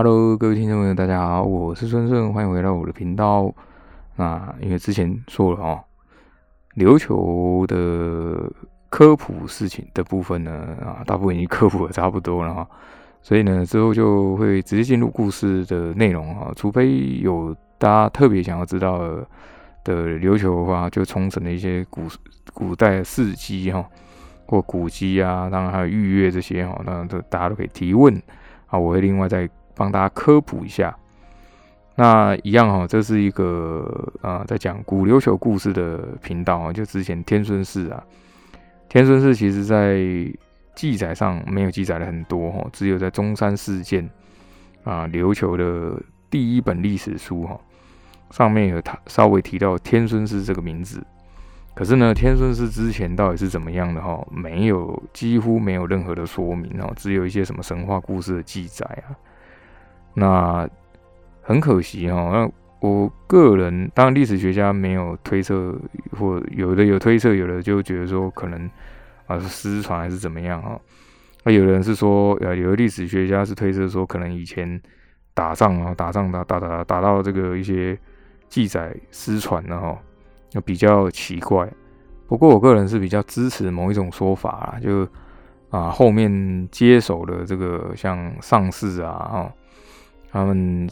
Hello，各位听众朋友，大家好，我是孙顺，欢迎回到我的频道。那因为之前说了哦，琉球的科普事情的部分呢，啊，大部分已经科普的差不多了哈，所以呢，之后就会直接进入故事的内容哈，除非有大家特别想要知道的琉球的话，就冲绳的一些古古代事迹哈，或古迹啊，当然还有预约这些哈，那这大家都可以提问啊，我会另外再帮大家科普一下。那一样哈，这是一个啊，在讲古琉球故事的频道啊，就之前天孙氏啊，天孙氏其实在记载上没有记载的很多哈，只有在中山事件啊，琉球的第一本历史书哈，上面有他稍微提到天孙氏这个名字，可是呢，天孙氏之前到底是怎么样的哈，没有几乎没有任何的说明哦，只有一些什么神话故事的记载啊，那。很可惜哈，那我个人当然历史学家没有推测，或有的有推测，有的就觉得说可能啊是失传还是怎么样哈。那有人是说，呃，有的历史学家是推测说，可能以前打仗啊，打仗打打打打到这个一些记载失传了哈，那比较奇怪。不过我个人是比较支持某一种说法啦，就啊后面接手的这个像上士啊，哈，他们。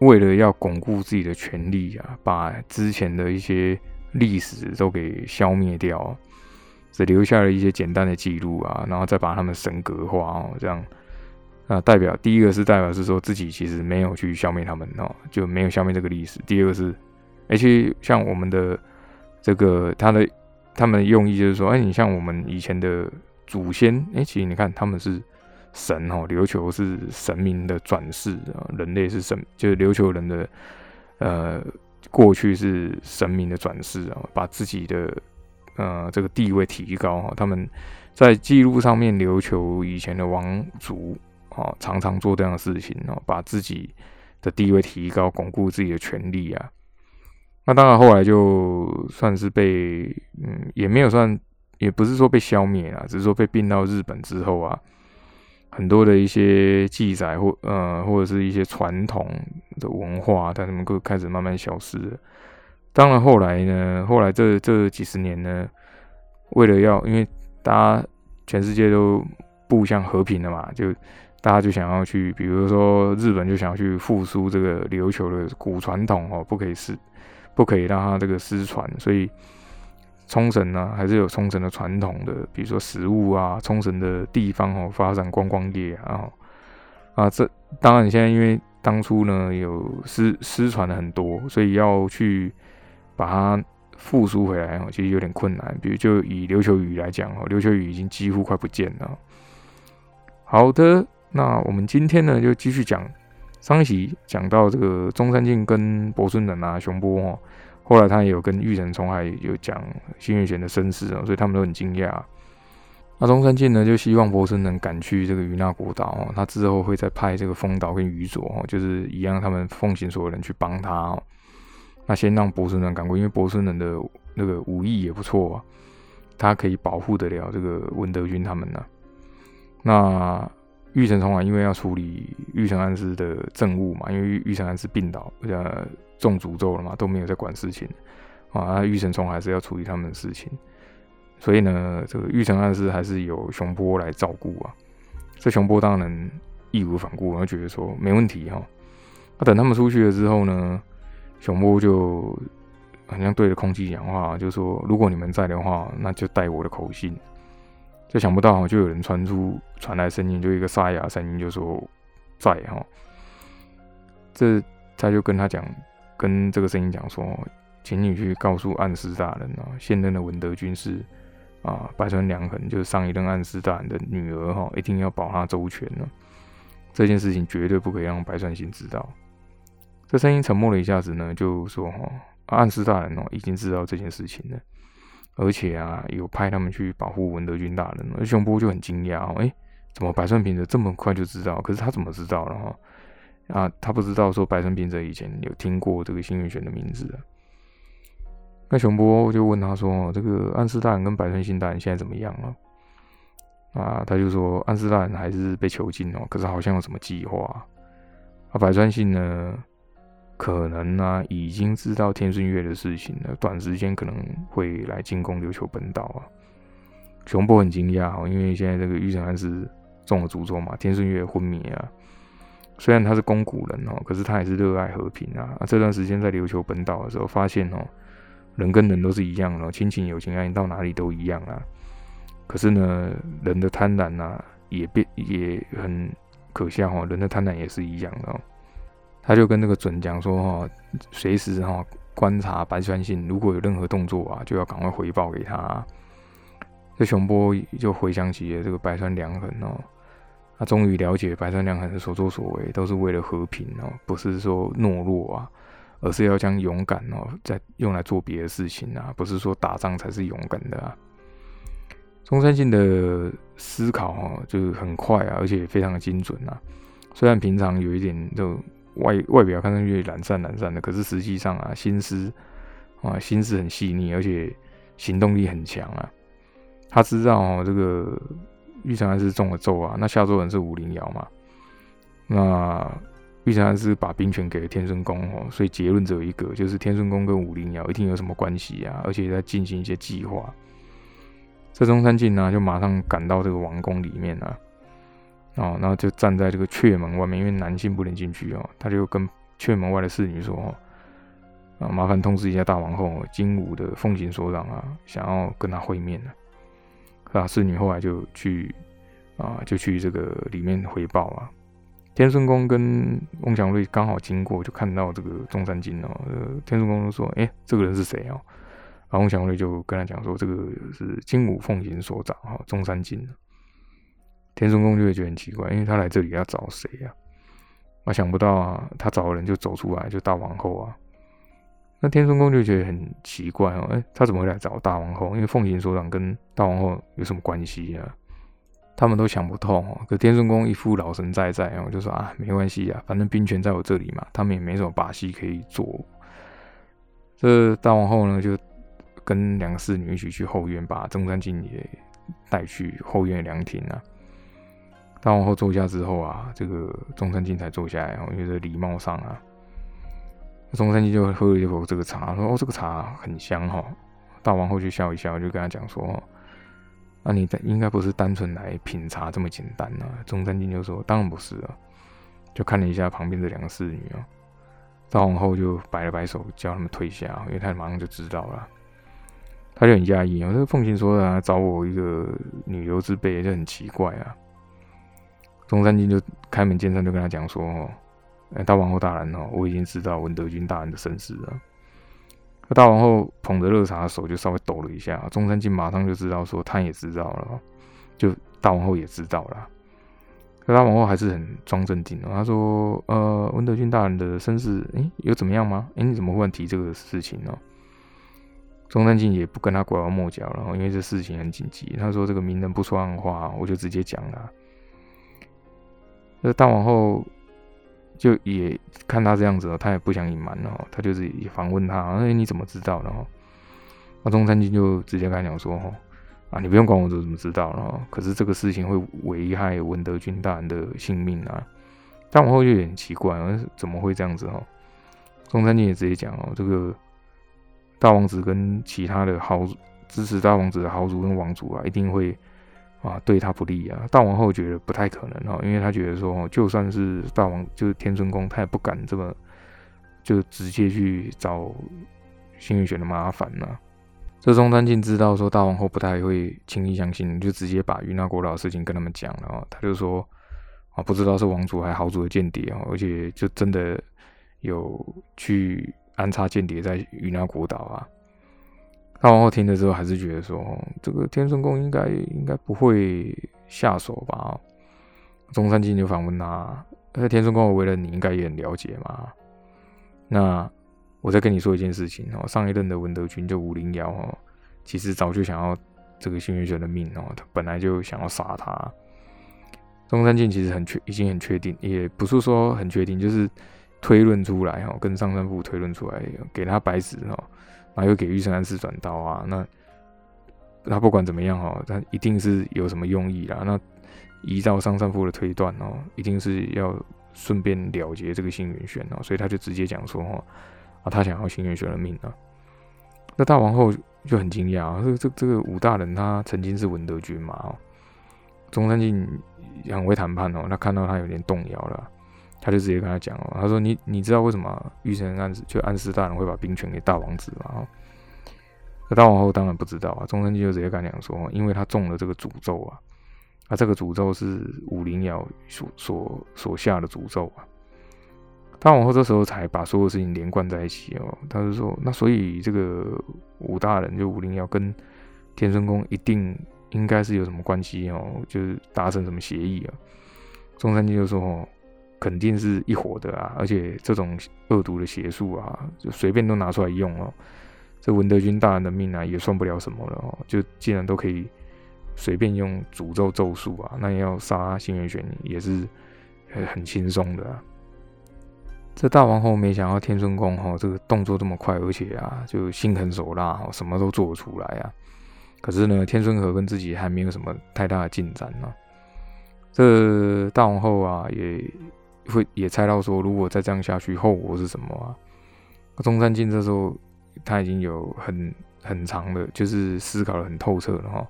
为了要巩固自己的权利啊，把之前的一些历史都给消灭掉，只留下了一些简单的记录啊，然后再把他们神格化哦，这样啊，代表第一个是代表是说自己其实没有去消灭他们哦，就没有消灭这个历史。第二个是，而且像我们的这个他的他们的用意就是说，哎，你像我们以前的祖先，哎，其实你看他们是。神哦，琉球是神明的转世啊，人类是神，就是琉球人的呃过去是神明的转世啊，把自己的呃这个地位提高哈。他们在记录上面，琉球以前的王族啊，常常做这样的事情哦，把自己的地位提高，巩固自己的权利啊。那当然后来就算是被嗯，也没有算，也不是说被消灭啊，只是说被并到日本之后啊。很多的一些记载或呃或者是一些传统的文化，它们都开始慢慢消失了。当然后来呢，后来这这几十年呢，为了要因为大家全世界都步向和平了嘛，就大家就想要去，比如说日本就想要去复苏这个琉球的古传统哦，不可以失，不可以让它这个失传，所以。冲绳呢，还是有冲绳的传统的，比如说食物啊，冲绳的地方哦，发展观光业啊，啊，这当然现在因为当初呢有失失传了很多，所以要去把它复苏回来哦，其实有点困难。比如就以琉球语来讲哦，琉球语已经几乎快不见了。好的，那我们今天呢就继续讲上一集讲到这个中山靖跟博孙人啊，熊波哦。后来他也有跟玉成冲还有讲新月玄的身世啊，所以他们都很惊讶。那中山靖呢，就希望博孙能赶去这个于那国岛哦，他之后会再派这个风岛跟宇佐哦，就是一样，他们奉行所有人去帮他哦。那先让博孙人赶过，因为博孙人的那个武艺也不错啊，他可以保护得了这个文德军他们呢。那玉成冲啊，因为要处理玉成安师的政务嘛，因为玉成安师病倒，呃。中诅咒了嘛，都没有在管事情啊。玉成虫还是要处理他们的事情，所以呢，这个玉成暗示还是由熊波来照顾啊。这熊波当然义无反顾，然后觉得说没问题哈。那等他们出去了之后呢，熊波就好像对着空气讲话，就说：“如果你们在的话，那就带我的口信。”就想不到就有人传出传来声音，就一个沙哑声音，就说：“在哈。”这他就跟他讲。跟这个声音讲说，请你去告诉暗司大人啊，现任的文德军是啊，白川良衡就是上一任暗司大人的女儿哈，一定要保她周全呢。这件事情绝对不可以让白川信知道。这声音沉默了一下子呢，就说哈，暗司大人哦已经知道这件事情了，而且啊有派他们去保护文德军大人。而熊波就很惊讶，哎，怎么白川平的这么快就知道？可是他怎么知道了哈？啊，他不知道说白神平者以前有听过这个新运玄的名字。那熊波就问他说：“这个安斯大人跟白川信大人现在怎么样了？”啊，他就说安斯大人还是被囚禁哦，可是好像有什么计划。啊，啊，白川信呢，可能呢已经知道天顺月的事情了，短时间可能会来进攻琉球本岛啊。熊波很惊讶哦，因为现在这个玉成安是中了诅咒嘛，天顺月昏迷啊。虽然他是公古人哦，可是他也是热爱和平啊。啊，这段时间在琉球本岛的时候，发现哦，人跟人都是一样的，亲情、友情、爱情到哪里都一样啊。可是呢，人的贪婪啊，也变也很可笑哈。人的贪婪也是一样的。他就跟那个准讲说哈，随时哈观察白川信，如果有任何动作啊，就要赶快回报给他。这熊波就回想起了这个白川良衡哦。他终于了解白川良衡的所作所为都是为了和平哦，不是说懦弱啊，而是要将勇敢哦，再用来做别的事情啊，不是说打仗才是勇敢的啊。中山信的思考哦，就是很快啊，而且非常的精准啊。虽然平常有一点就外外表看上去懒散懒散的，可是实际上啊，心思啊心思很细腻，而且行动力很强啊。他知道哦，这个。玉成安是中了咒啊，那下咒人是武陵瑶嘛？那玉成安是把兵权给了天顺宫哦，所以结论只有一个，就是天顺宫跟武陵瑶一定有什么关系啊，而且在进行一些计划。这中山靖呢，就马上赶到这个王宫里面啊，哦，然后就站在这个阙门外面，因为男性不能进去哦，他就跟阙门外的侍女说：“哦，啊，麻烦通知一下大王后金武的奉行所长啊，想要跟他会面了。”，啊侍女后来就去啊，就去这个里面回报啊。天顺宫跟翁祥瑞刚好经过，就看到这个中山靖哦。呃，天顺宫就说：“哎，这个人是谁哦？”然后翁祥瑞就跟他讲说：“这个是金武奉行所长哈，中山靖。”天顺宫就会觉得很奇怪，因为他来这里要找谁呀？啊，想不到啊，他找的人就走出来，就大王后啊。那天顺公就觉得很奇怪哦，哎，他怎么会来找大王后？因为奉行所长跟大王后有什么关系啊？他们都想不通哦。可天顺公一副老神在在哦，就说啊，没关系啊，反正兵权在我这里嘛，他们也没什么把戏可以做。这大王后呢，就跟两个侍女一起去后院，把中山靖也带去后院凉亭啊。大王后坐下之后啊，这个中山靖才坐下来哦，因为这礼貌上啊。中山靖就喝了一口这个茶，说：“哦，这个茶很香哈。”大王后就笑一笑，就跟他讲说：“那你应该不是单纯来品茶这么简单啊。”中山靖就说：“当然不是啊。”就看了一下旁边的两个侍女啊，大王后就摆了摆手，叫他们退下，因为他马上就知道了。他就很讶异啊，这个凤琴说的找我一个女流之辈，就很奇怪啊。中山靖就开门见山就跟他讲说：“哦。”哎，大王后大人哦，我已经知道文德军大人的身世了。大王后捧着热茶的手就稍微抖了一下，中山靖马上就知道说他也知道了，就大王后也知道了。可大王后还是很装镇定哦，他说：“呃，文德军大人的身世，哎，有怎么样吗？哎，你怎么忽然提这个事情呢？”中山靖也不跟他拐弯抹角了，因为这事情很紧急。他说：“这个名人不说暗话，我就直接讲了。”那大王后。就也看他这样子哦，他也不想隐瞒哦，他就是也反问他，哎，你怎么知道的哦？那中山靖就直接跟他讲说，哦，啊，你不用管我怎么知道了，可是这个事情会危害文德军大人的性命啊。但往后就有点奇怪，怎么会这样子哦？中山靖也直接讲哦，这个大王子跟其他的豪支持大王子的豪族跟王族啊，一定会。啊，对他不利啊！大王后觉得不太可能哦，因为他觉得说，就算是大王，就是天尊宫，他也不敢这么就直接去找幸运选的麻烦呢。这中山靖知道说大王后不太会轻易相信，就直接把云南国老的事情跟他们讲了哦。他就说啊，不知道是王族还是豪族的间谍哦，而且就真的有去安插间谍在云南国岛啊。大王后听了之后，还是觉得说，这个天顺宫应该应该不会下手吧？中山靖就反问他：“那天顺宫的为人，你应该也很了解嘛？那我再跟你说一件事情哦，上一任的文德军就武陵瑶哦，其实早就想要这个幸运玄的命哦，他本来就想要杀他。中山靖其实很确，已经很确定，也不是说很确定，就是推论出来哦，跟上山部推论出来，给他白纸哦。”然后又给玉山安师转刀啊，那他不管怎么样哈，他一定是有什么用意啦。那依照上上夫的推断哦，一定是要顺便了结这个新元玄哦，所以他就直接讲说哈啊，他想要新元玄的命啊。那大王后就很惊讶，这这这个武大人他曾经是文德军嘛哦，中山靖很会谈判哦，他看到他有点动摇了，他就直接跟他讲哦，他说你你知道为什么玉成安就安师大人会把兵权给大王子吗？那大王后当然不知道啊，中山靖就直接跟他讲说，因为他中了这个诅咒啊。啊，这个诅咒是武灵爻所所所下的诅咒啊。大王后这时候才把所有事情连贯在一起哦。他就说，那所以这个武大人就武灵爻跟天孙宫一定应该是有什么关系哦，就是达成什么协议啊。中山靖就说，哦，肯定是一伙的啊，而且这种恶毒的邪术啊，就随便都拿出来用哦。这文德军大人的命啊，也算不了什么了哦。就既然都可以。随便用诅咒咒术啊，那要杀新元玄也是很轻松的。这大王后没想到天孙宫哈，这个动作这么快，而且啊，就心狠手辣，什么都做得出来啊。可是呢，天孙和跟自己还没有什么太大的进展呢。这大王后啊，也会也猜到说，如果再这样下去，后果是什么啊？中山靖这时候他已经有很很长的，就是思考的很透彻了哈。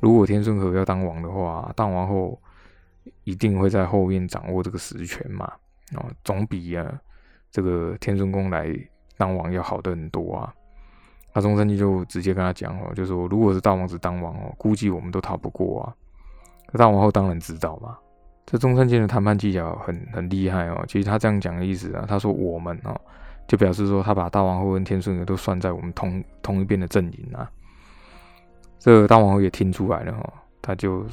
如果天顺和要当王的话，当王后一定会在后面掌握这个实权嘛？哦，总比啊这个天顺宫来当王要好的很多啊。那中山靖就直接跟他讲哦，就说如果是大王子当王哦，估计我们都逃不过啊。大王后当然知道嘛，这中山靖的谈判技巧很很厉害哦。其实他这样讲的意思啊，他说我们哦，就表示说他把大王后跟天顺和都算在我们同同一边的阵营啊。这大王后也听出来了哈，他就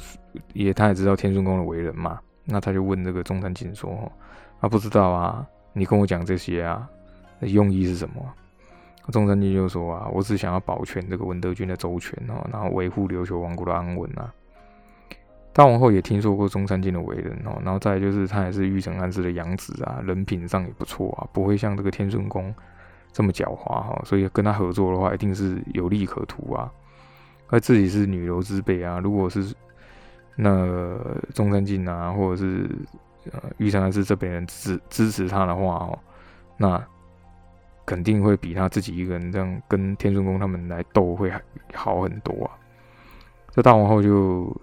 也他也知道天顺宫的为人嘛，那他就问这个中山靖说：“哈，他不知道啊，你跟我讲这些啊，用意是什么？”中山靖就说：“啊，我只想要保全这个文德军的周全哦，然后维护琉球王国的安稳啊。”大王后也听说过中山靖的为人哦，然后再就是他也是玉成安氏的养子啊，人品上也不错啊，不会像这个天顺宫这么狡猾哈，所以跟他合作的话，一定是有利可图啊。而自己是女流之辈啊，如果是那中山靖啊，或者是呃玉山安氏这边人支支持他的话哦，那肯定会比他自己一个人这样跟天顺宫他们来斗会好很多啊。这大王后就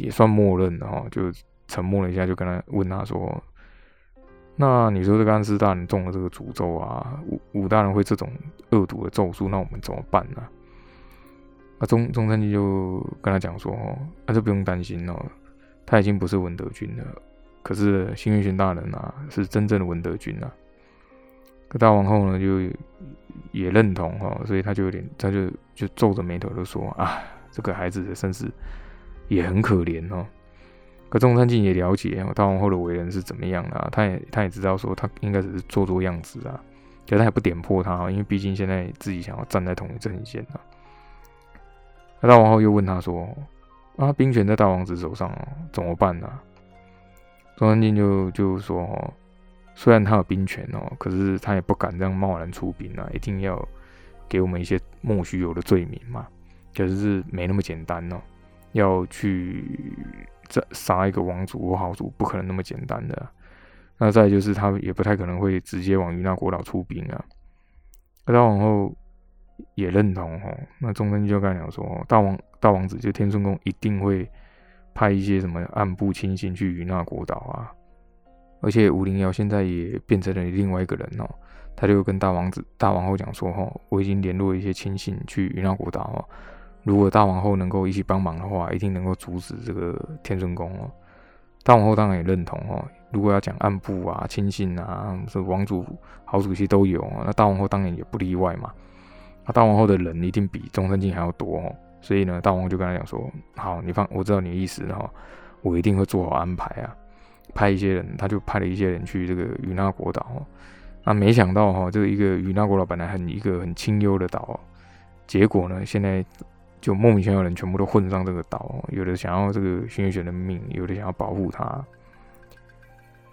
也算默认了哈，就沉默了一下，就跟他问他说：“那你说这个安师大人中了这个诅咒啊，武武大人会这种恶毒的咒术，那我们怎么办呢？”那中中山君就跟他讲说：“哦，那就不用担心哦，他已经不是文德军了。可是新元玄大人啊，是真正的文德军啊。”可大王后呢，就也认同哈，所以他就有点，他就就皱着眉头就说：“啊，这个孩子的身世也很可怜哦。”可中山靖也了解大王后的为人是怎么样的，他也他也知道说他应该只是做做样子啊，可他也不点破他，因为毕竟现在自己想要站在同一阵线啊。那大王后又问他说：“啊，兵权在大王子手上哦，怎么办呢？”中山靖就就说：“哦，虽然他有兵权哦，可是他也不敢这样贸然出兵啊，一定要给我们一些莫须有的罪名嘛。可是没那么简单哦，要去这杀一个王族或豪族，不可能那么简单的。那再就是他也不太可能会直接往于那国岛出兵啊。”那大王后。也认同哦，那中山就跟他讲说，大王大王子就天顺宫一定会派一些什么暗部亲信去与那国岛啊，而且武灵瑶现在也变成了另外一个人哦，他就跟大王子大王后讲说，哦，我已经联络一些亲信去与那国岛哦，如果大王后能够一起帮忙的话，一定能够阻止这个天顺宫哦。大王后当然也认同哦，如果要讲暗部啊、亲信啊，这王主好主席都有，那大王后当然也不例外嘛。那大王后的人一定比中山靖还要多哦，所以呢，大王就跟他讲说：“好，你放，我知道你的意思，然后我一定会做好安排啊，派一些人，他就派了一些人去这个与那国岛。那没想到哈，这个一个与那国岛本来很一个很清幽的岛，结果呢，现在就莫名其妙的人全部都混上这个岛，有的想要这个轩辕玄的命，有的想要保护他。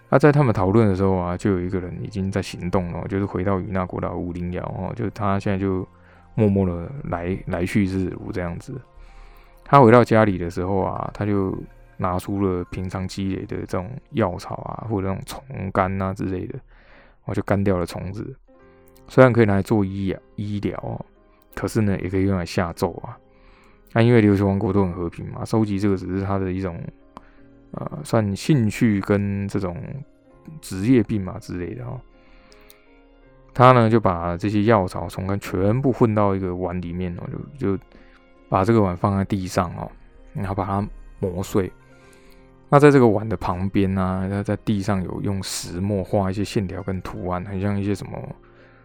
那在他们讨论的时候啊，就有一个人已经在行动了，就是回到与那国岛五零幺哦，就他现在就。默默的来来去自如这样子。他回到家里的时候啊，他就拿出了平常积累的这种药草啊，或者那种虫干啊之类的，我就干掉了虫子。虽然可以拿来做医医疗，可是呢，也可以用来下咒啊。那因为琉球王国都很和平嘛，收集这个只是他的一种呃，算兴趣跟这种职业病嘛之类的哈。他呢就把这些药草、虫干全部混到一个碗里面哦，就就把这个碗放在地上哦，然后把它磨碎。那在这个碗的旁边呢，他在地上有用石墨画一些线条跟图案，很像一些什么。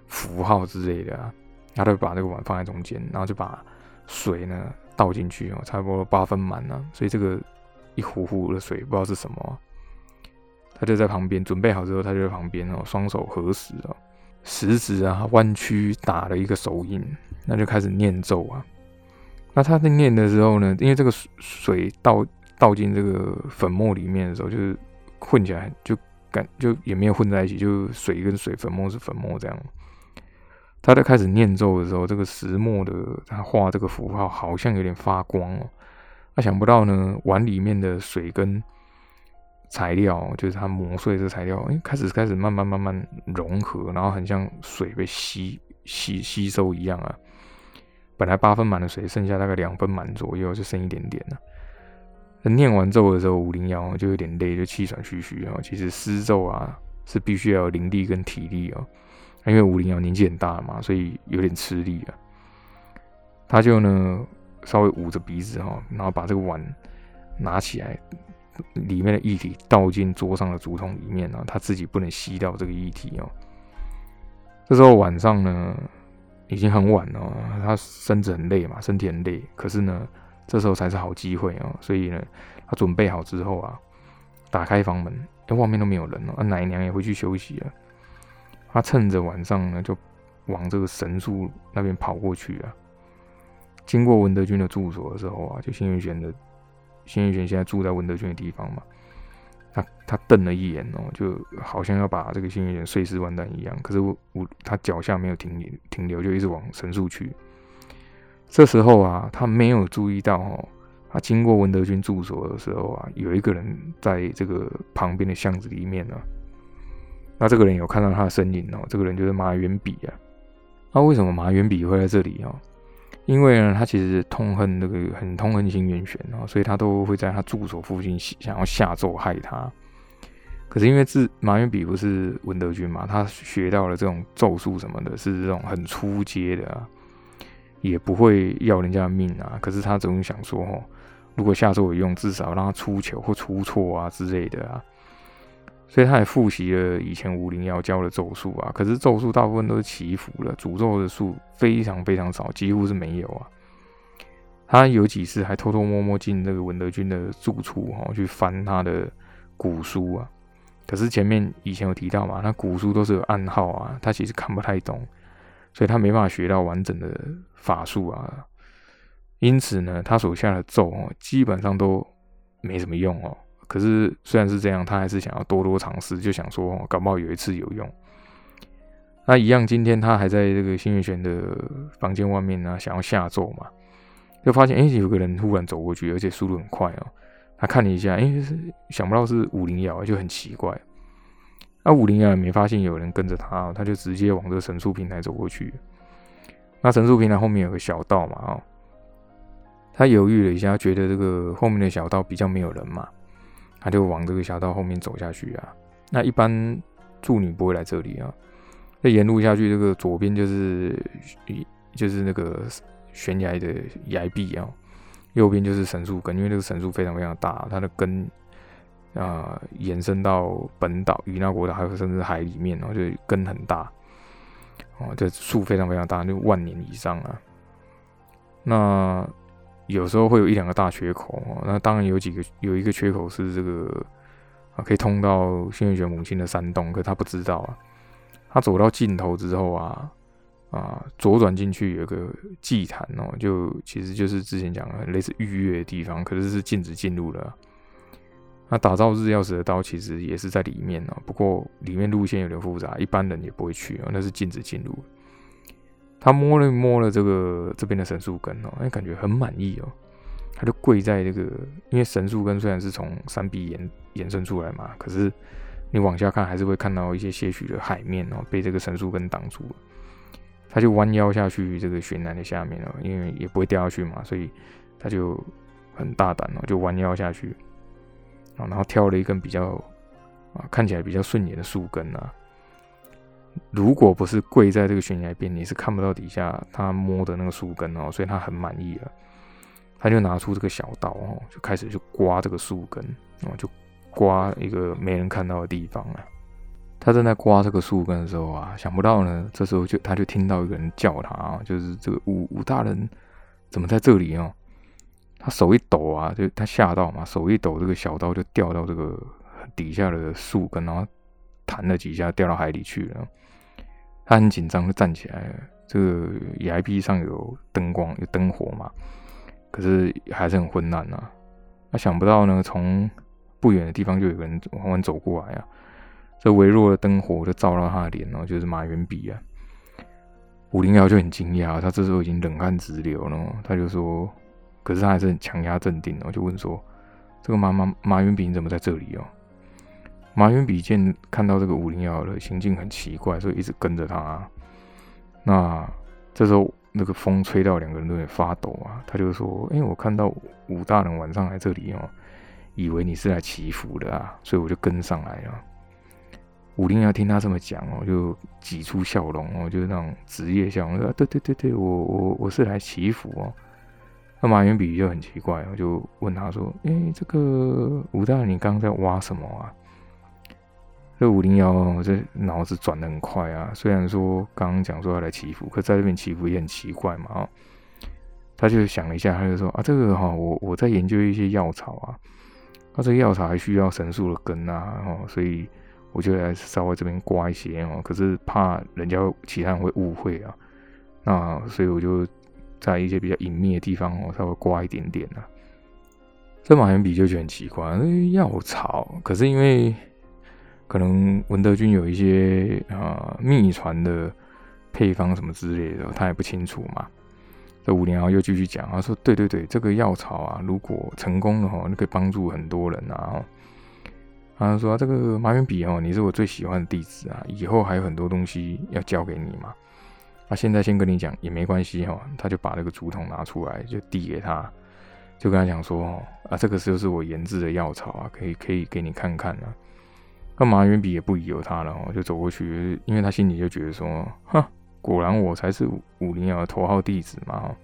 符号之类的啊，他就把这个碗放在中间，然后就把水呢倒进去哦，差不多八分满了，所以这个一壶壶的水不知道是什么，他就在旁边准备好之后，他就在旁边哦，双手合十哦，食指啊弯曲打了一个手印，那就开始念咒啊。那他在念的时候呢，因为这个水倒倒进这个粉末里面的时候，就是混起来就感就也没有混在一起，就水跟水，粉末是粉末这样。他在开始念咒的时候，这个石墨的他画这个符号好像有点发光哦。他想不到呢，碗里面的水跟材料，就是他磨碎这个材料，哎，开始开始慢慢慢慢融合，然后很像水被吸吸吸收一样啊。本来八分满的水，剩下大概两分满左右，就剩一点点了。念完咒的时候，五零幺就有点累，就气喘吁吁啊。其实施咒啊，是必须要有灵力跟体力哦。因为五零幺年纪很大了嘛，所以有点吃力啊。他就呢稍微捂着鼻子哈，然后把这个碗拿起来，里面的液体倒进桌上的竹筒里面啊，他自己不能吸掉这个液体哦。这时候晚上呢已经很晚了，他身子很累嘛，身体很累。可是呢，这时候才是好机会哦，所以呢，他准备好之后啊，打开房门，哎，外面都没有人哦，奶娘也回去休息了。他趁着晚上呢，就往这个神树那边跑过去啊。经过文德军的住所的时候啊，就新月玄的新月玄现在住在文德军的地方嘛。他他瞪了一眼哦，就好像要把这个新月玄碎尸万段一样。可是我我他脚下没有停停留，就一直往神树去。这时候啊，他没有注意到哦，他经过文德军住所的时候啊，有一个人在这个旁边的巷子里面呢。那这个人有看到他的身影哦，这个人就是马元比啊。那为什么马元比会在这里哦？因为呢，他其实痛恨那个很痛恨新元玄哦，所以他都会在他住所附近想要下咒害他。可是因为自马元比不是文德军嘛，他学到了这种咒术什么的，是这种很出阶的啊，也不会要人家的命啊。可是他总想说哦，如果下咒有用，至少让他出糗或出错啊之类的啊。所以他也复习了以前武灵瑶教的咒术啊，可是咒术大部分都是祈福了，诅咒的术非常非常少，几乎是没有啊。他有几次还偷偷摸摸进那个文德军的住处哈，去翻他的古书啊。可是前面以前有提到嘛，那古书都是有暗号啊，他其实看不太懂，所以他没办法学到完整的法术啊。因此呢，他手下的咒哦，基本上都没什么用哦。可是虽然是这样，他还是想要多多尝试，就想说搞不好有一次有用。那一样，今天他还在这个新月玄的房间外面呢，想要下咒嘛，就发现哎，有个人突然走过去，而且速度很快哦。他看了一下，哎，想不到是武灵瑶，就很奇怪。那武灵瑶也没发现有人跟着他，他就直接往这个神树平台走过去。那神树平台后面有个小道嘛，哦，他犹豫了一下，觉得这个后面的小道比较没有人嘛。他就往这个小道后面走下去啊。那一般住女不会来这里啊。那沿路下去，这个左边就是就是那个悬崖的崖壁啊，右边就是神树根，因为那个神树非常非常大，它的根啊延伸到本岛、与那国岛，还有甚至海里面哦，就根很大哦，这树非常非常大，就万年以上啊。那有时候会有一两个大缺口那当然有几个，有一个缺口是这个啊，可以通到新月玄母亲的山洞，可他不知道啊。他走到尽头之后啊，啊，左转进去有个祭坛哦，就其实就是之前讲的类似预约的地方，可是是禁止进入的。那打造日曜石的刀其实也是在里面哦，不过里面路线有点复杂，一般人也不会去哦，那是禁止进入。他摸了摸了这个这边的神树根哦，哎，感觉很满意哦。他就跪在这个，因为神树根虽然是从山壁延延伸出来嘛，可是你往下看还是会看到一些些许的海面哦，被这个神树根挡住了。他就弯腰下去这个悬崖的下面了，因为也不会掉下去嘛，所以他就很大胆哦，就弯腰下去，然后挑了一根比较啊看起来比较顺眼的树根啊。如果不是跪在这个悬崖边，你是看不到底下他摸的那个树根哦，所以他很满意了。他就拿出这个小刀哦，就开始就刮这个树根哦，就刮一个没人看到的地方啊。他正在刮这个树根的时候啊，想不到呢，这时候就他就听到一个人叫他啊，就是这个武武大人怎么在这里哦？他手一抖啊，就他吓到嘛，手一抖，这个小刀就掉到这个底下的树根，然后弹了几下掉到海里去了。他很紧张，就站起来。这个崖壁上有灯光，有灯火嘛，可是还是很昏暗啊。他想不到呢，从不远的地方就有个人缓缓走过来啊。这微弱的灯火就照到他的脸哦，就是马元笔啊。武林瑶就很惊讶，他这时候已经冷汗直流了。他就说：“可是他还是很强压镇定哦，就问说：‘这个马马马元笔你怎么在这里哦？’马云比见看到这个武零幺的行径很奇怪，所以一直跟着他。那这时候那个风吹到两个人都有点发抖啊。他就说：‘哎，我看到武大人晚上来这里哦，以为你是来祈福的啊，所以我就跟上来了。’武零幺听他这么讲哦，就挤出笑容哦，就是那种职业笑容，说：“对对对对，我我我是来祈福哦。”那马云比就很奇怪，我就问他说：“哎，这个武大人，你刚刚在挖什么啊？”这五零幺这脑子转的很快啊，虽然说刚刚讲说要来祈福，可在这边祈福也很奇怪嘛哦。他就想了一下，他就说：“啊，这个哈，我我在研究一些药草啊，那这个药草还需要神树的根啊，然后所以。”我就来稍微这边刮一些哦，可是怕人家其他人会误会啊，那所以我就在一些比较隐秘的地方哦，稍微刮一点点啊。这马元笔就觉得很奇怪，药草，可是因为可能文德军有一些啊秘传的配方什么之类的，他也不清楚嘛。这五年后又继续讲，他说：“对对对，这个药草啊，如果成功了哈，你可以帮助很多人啊。”他说：“这个马远笔哦，你是我最喜欢的弟子啊，以后还有很多东西要教给你嘛。啊，现在先跟你讲也没关系哈。”他就把那个竹筒拿出来，就递给他，就跟他讲说：“哦，啊，这个就是我研制的药草啊，可以可以给你看看啊。”那马远笔也不疑有他了哦，就走过去，因为他心里就觉得说：“哼，果然我才是武林的头号弟子嘛。”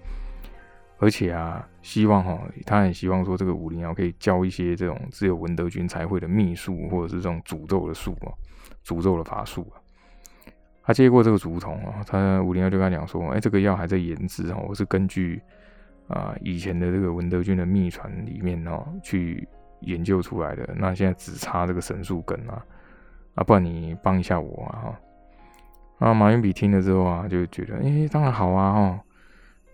而且啊，希望哈，他很希望说这个武林瑶可以教一些这种只有文德军才会的秘术，或者是这种诅咒的术哦，诅咒的法术啊。他接过这个竹筒啊，他武林瑶就跟他讲说：“哎，这个药还在研制哦，我是根据啊以前的这个文德军的秘传里面哦去研究出来的。那现在只差这个神树根啊，啊，不然你帮一下我啊。”啊，马云比听了之后啊，就觉得：“哎，当然好啊，哈。”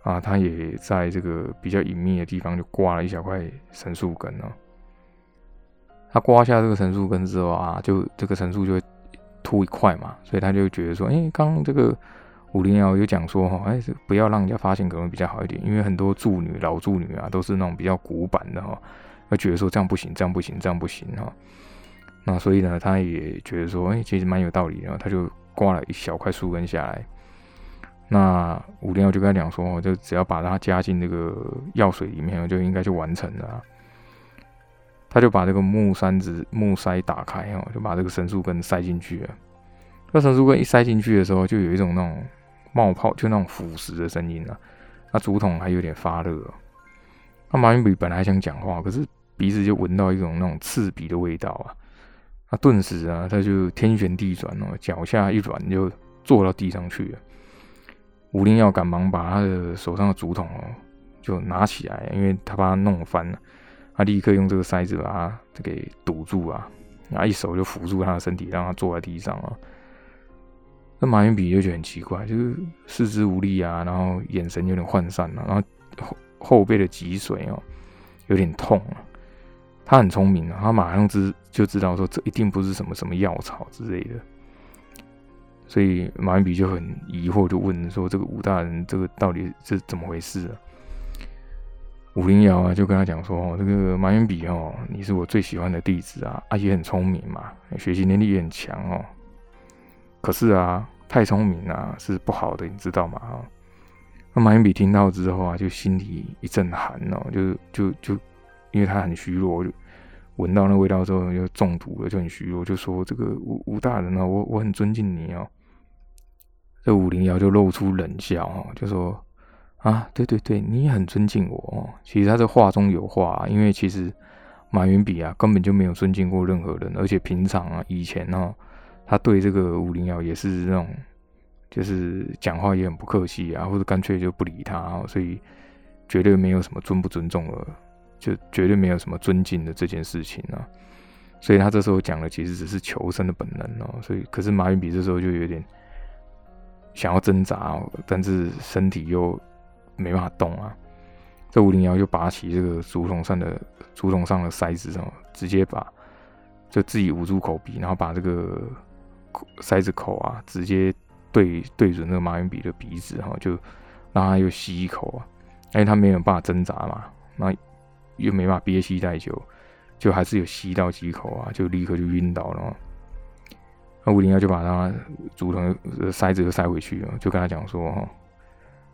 啊，他也在这个比较隐秘的地方就刮了一小块神树根哦。他刮下这个神树根之后啊，就这个神树就会秃一块嘛，所以他就觉得说，哎，刚刚这个武林瑶有讲说哈，哎，不要让人家发现可能比较好一点，因为很多助女老助女啊都是那种比较古板的哈，会觉得说这样不行，这样不行，这样不行哈。那所以呢，他也觉得说，哎，其实蛮有道理的，他就刮了一小块树根下来。那五零幺就跟他讲说，就只要把它加进这个药水里面，就应该就完成了。他就把这个木塞子木塞打开哦，就把这个神树根塞进去了。那神树根一塞进去的时候，就有一种那种冒泡，就那种腐蚀的声音啊。那竹筒还有点发热。那马云比本来想讲话，可是鼻子就闻到一种那种刺鼻的味道啊。那顿时啊，他就天旋地转哦，脚下一软就坐到地上去了。武林要赶忙把他的手上的竹筒哦，就拿起来，因为他把它弄翻了，他立刻用这个塞子把它给堵住啊，然后一手就扶住他的身体，让他坐在地上啊。那马云比就觉得很奇怪，就是四肢无力啊，然后眼神有点涣散了，然后后背的脊髓哦有点痛啊。他很聪明啊，他马上知就知道说这一定不是什么什么药草之类的。所以马云比就很疑惑，就问说：“这个武大人，这个到底是怎么回事啊？”武林瑶啊，就跟他讲说：“哦，这个马云比哦，你是我最喜欢的弟子啊，啊也很聪明嘛，学习能力也很强哦。可是啊，太聪明啊是不好的，你知道吗？那马云比听到之后啊，就心里一阵寒哦，就就就，因为他很虚弱，就闻到那味道之后就中毒了，就很虚弱，就说：这个吴吴大人啊，我我很尊敬你哦。这武林瑶就露出冷笑哦，就说。啊，对对对，你也很尊敬我哦。其实他这话中有话，因为其实马云比啊根本就没有尊敬过任何人，而且平常啊以前呢，他对这个武林瑶也是那种，就是讲话也很不客气啊，或者干脆就不理他，所以绝对没有什么尊不尊重了，就绝对没有什么尊敬的这件事情啊。所以他这时候讲的其实只是求生的本能哦。所以可是马云比这时候就有点想要挣扎，哦但是身体又。没办法动啊！这五零幺就拔起这个竹筒上的竹筒上的塞子，哦，直接把就自己捂住口鼻，然后把这个塞子口啊，直接对对准那个马云比的鼻子，哈，就让他又吸一口啊！因为他没有办法挣扎嘛，那又没办法憋气太久，就还是有吸到几口啊，就立刻就晕倒了。那五零幺就把他竹筒塞子又塞回去了，就跟他讲说，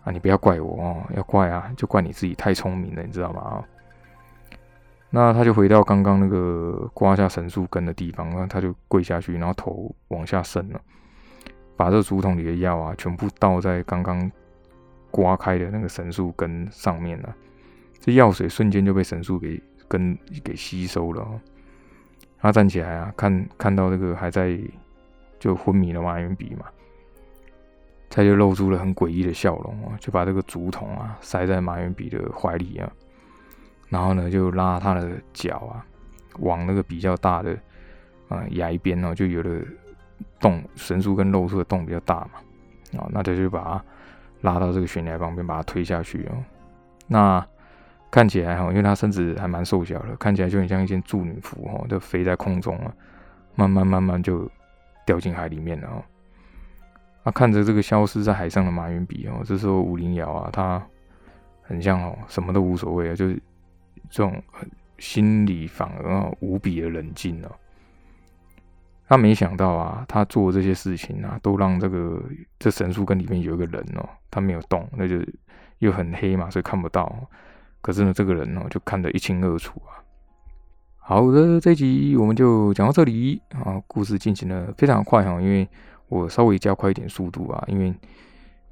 啊，你不要怪我哦，要怪啊，就怪你自己太聪明了，你知道吗？啊，那他就回到刚刚那个刮下神树根的地方，那他就跪下去，然后头往下伸了，把这竹筒里的药啊，全部倒在刚刚刮开的那个神树根上面了，这药水瞬间就被神树给根给吸收了。他站起来啊，看看到这个还在就昏迷的马云比嘛。他就露出了很诡异的笑容啊，就把这个竹筒啊塞在马云比的怀里啊，然后呢就拉他的脚啊往那个比较大的啊崖边哦，就有了洞神树跟露出的洞比较大嘛，啊，那他就把它拉到这个悬崖旁边，把它推下去哦。那看起来哈，因为他身子还蛮瘦小的，看起来就很像一件祝女服哦，就飞在空中啊，慢慢慢慢就掉进海里面了哦。他看着这个消失在海上的马云比哦，这时候武林瑶啊，他很像哦，什么都无所谓啊，就是这种心里反而无比的冷静了。他没想到啊，他做这些事情啊，都让这个这神树根里面有一个人哦，他没有动，那就又很黑嘛，所以看不到。可是呢，这个人哦，就看得一清二楚啊。好的，这集我们就讲到这里啊，故事进行的非常快哈，因为。我稍微加快一点速度啊，因为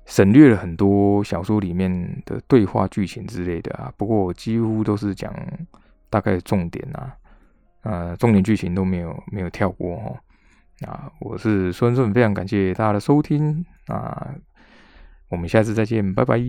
省略了很多小说里面的对话剧情之类的啊。不过我几乎都是讲大概重点啊，呃，重点剧情都没有没有跳过哦。啊，我是孙顺，非常感谢大家的收听啊，我们下次再见，拜拜。